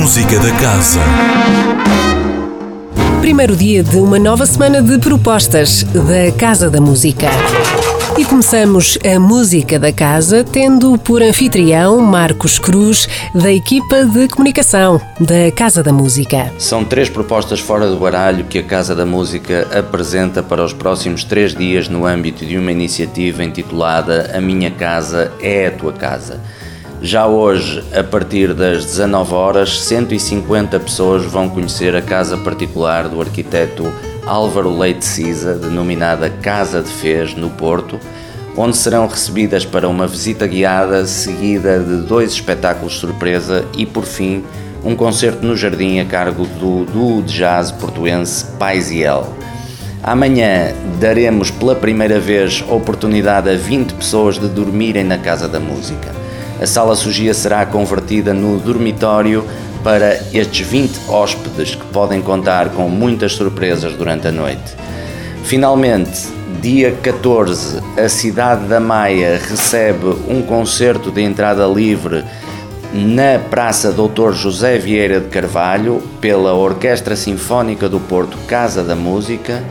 Música da Casa. Primeiro dia de uma nova semana de propostas da Casa da Música. E começamos a música da casa tendo por anfitrião Marcos Cruz, da equipa de comunicação da Casa da Música. São três propostas fora do baralho que a Casa da Música apresenta para os próximos três dias no âmbito de uma iniciativa intitulada A Minha Casa é a Tua Casa. Já hoje, a partir das 19 horas, 150 pessoas vão conhecer a casa particular do arquiteto Álvaro Leite Cisa, denominada Casa de Fez, no Porto, onde serão recebidas para uma visita guiada seguida de dois espetáculos surpresa e, por fim, um concerto no jardim a cargo do duo de jazz portuense Paisiel. Amanhã daremos pela primeira vez oportunidade a 20 pessoas de dormirem na Casa da Música. A sala sugia será convertida no dormitório para estes 20 hóspedes que podem contar com muitas surpresas durante a noite. Finalmente, dia 14, a cidade da Maia recebe um concerto de entrada livre na Praça Doutor José Vieira de Carvalho pela Orquestra Sinfónica do Porto Casa da Música.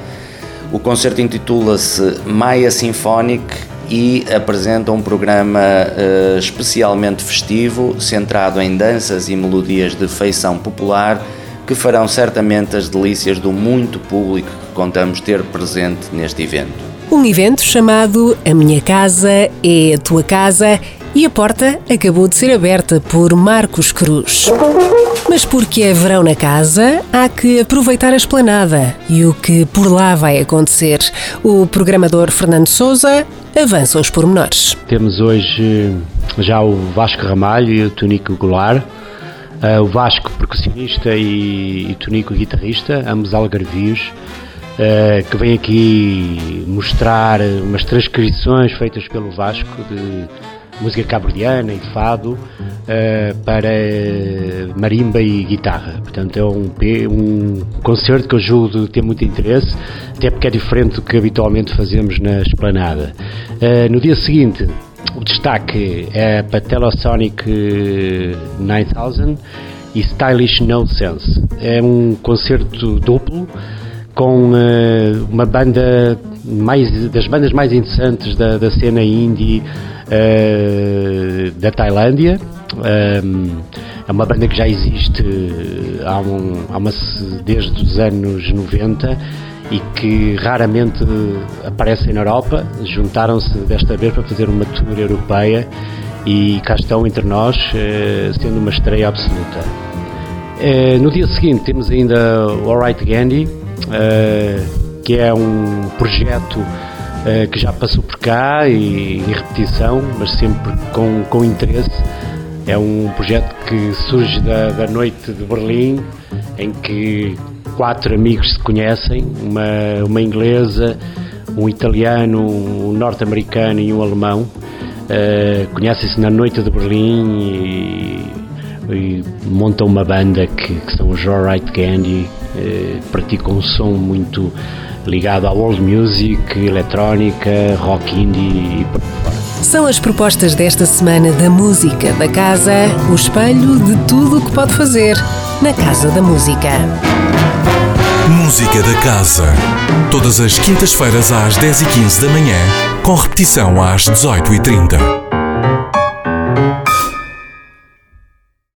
O concerto intitula-se Maia Symphonic e apresenta um programa uh, especialmente festivo, centrado em danças e melodias de feição popular, que farão certamente as delícias do muito público que contamos ter presente neste evento. Um evento chamado A Minha Casa é a Tua Casa e a porta acabou de ser aberta por Marcos Cruz. Mas porque é verão na casa, há que aproveitar a esplanada e o que por lá vai acontecer. O programador Fernando Souza avança os pormenores. Temos hoje já o Vasco Ramalho e o Tonico Goulart. Uh, o Vasco, percussionista, e, e Tonico, guitarrista, ambos algarvios, uh, que vem aqui mostrar umas transcrições feitas pelo Vasco de música cabrediana e fado uh, para marimba e guitarra. Portanto, é um, um concerto que eu julgo ter muito interesse, até porque é diferente do que habitualmente fazemos na esplanada. Uh, no dia seguinte, o destaque é para Telesonic 9000 e Stylish No Sense. É um concerto duplo com uh, uma banda mais, das bandas mais interessantes da, da cena indie uh, da Tailândia. Um, é uma banda que já existe há, um, há uma, desde os anos 90 e que raramente aparecem na Europa. Juntaram-se desta vez para fazer uma tour europeia e cá estão entre nós, sendo uma estreia absoluta. No dia seguinte temos ainda o Alright Gandhi, que é um projeto uh, que já passou por cá e em repetição, mas sempre com, com interesse. É um projeto que surge da, da noite de Berlim, em que quatro amigos se conhecem, uma, uma inglesa, um italiano, um norte-americano e um alemão. Uh, Conhecem-se na noite de Berlim e, e, montam uma banda que, que são os Alright Candy, uh, praticam um som muito ligado à world music, eletrónica, rock indie e por fora. São as propostas desta semana da música da casa, o espelho de tudo o que pode fazer na Casa da Música. Música da Casa. Todas as quintas-feiras às 10h15 da manhã, com repetição às 18h30.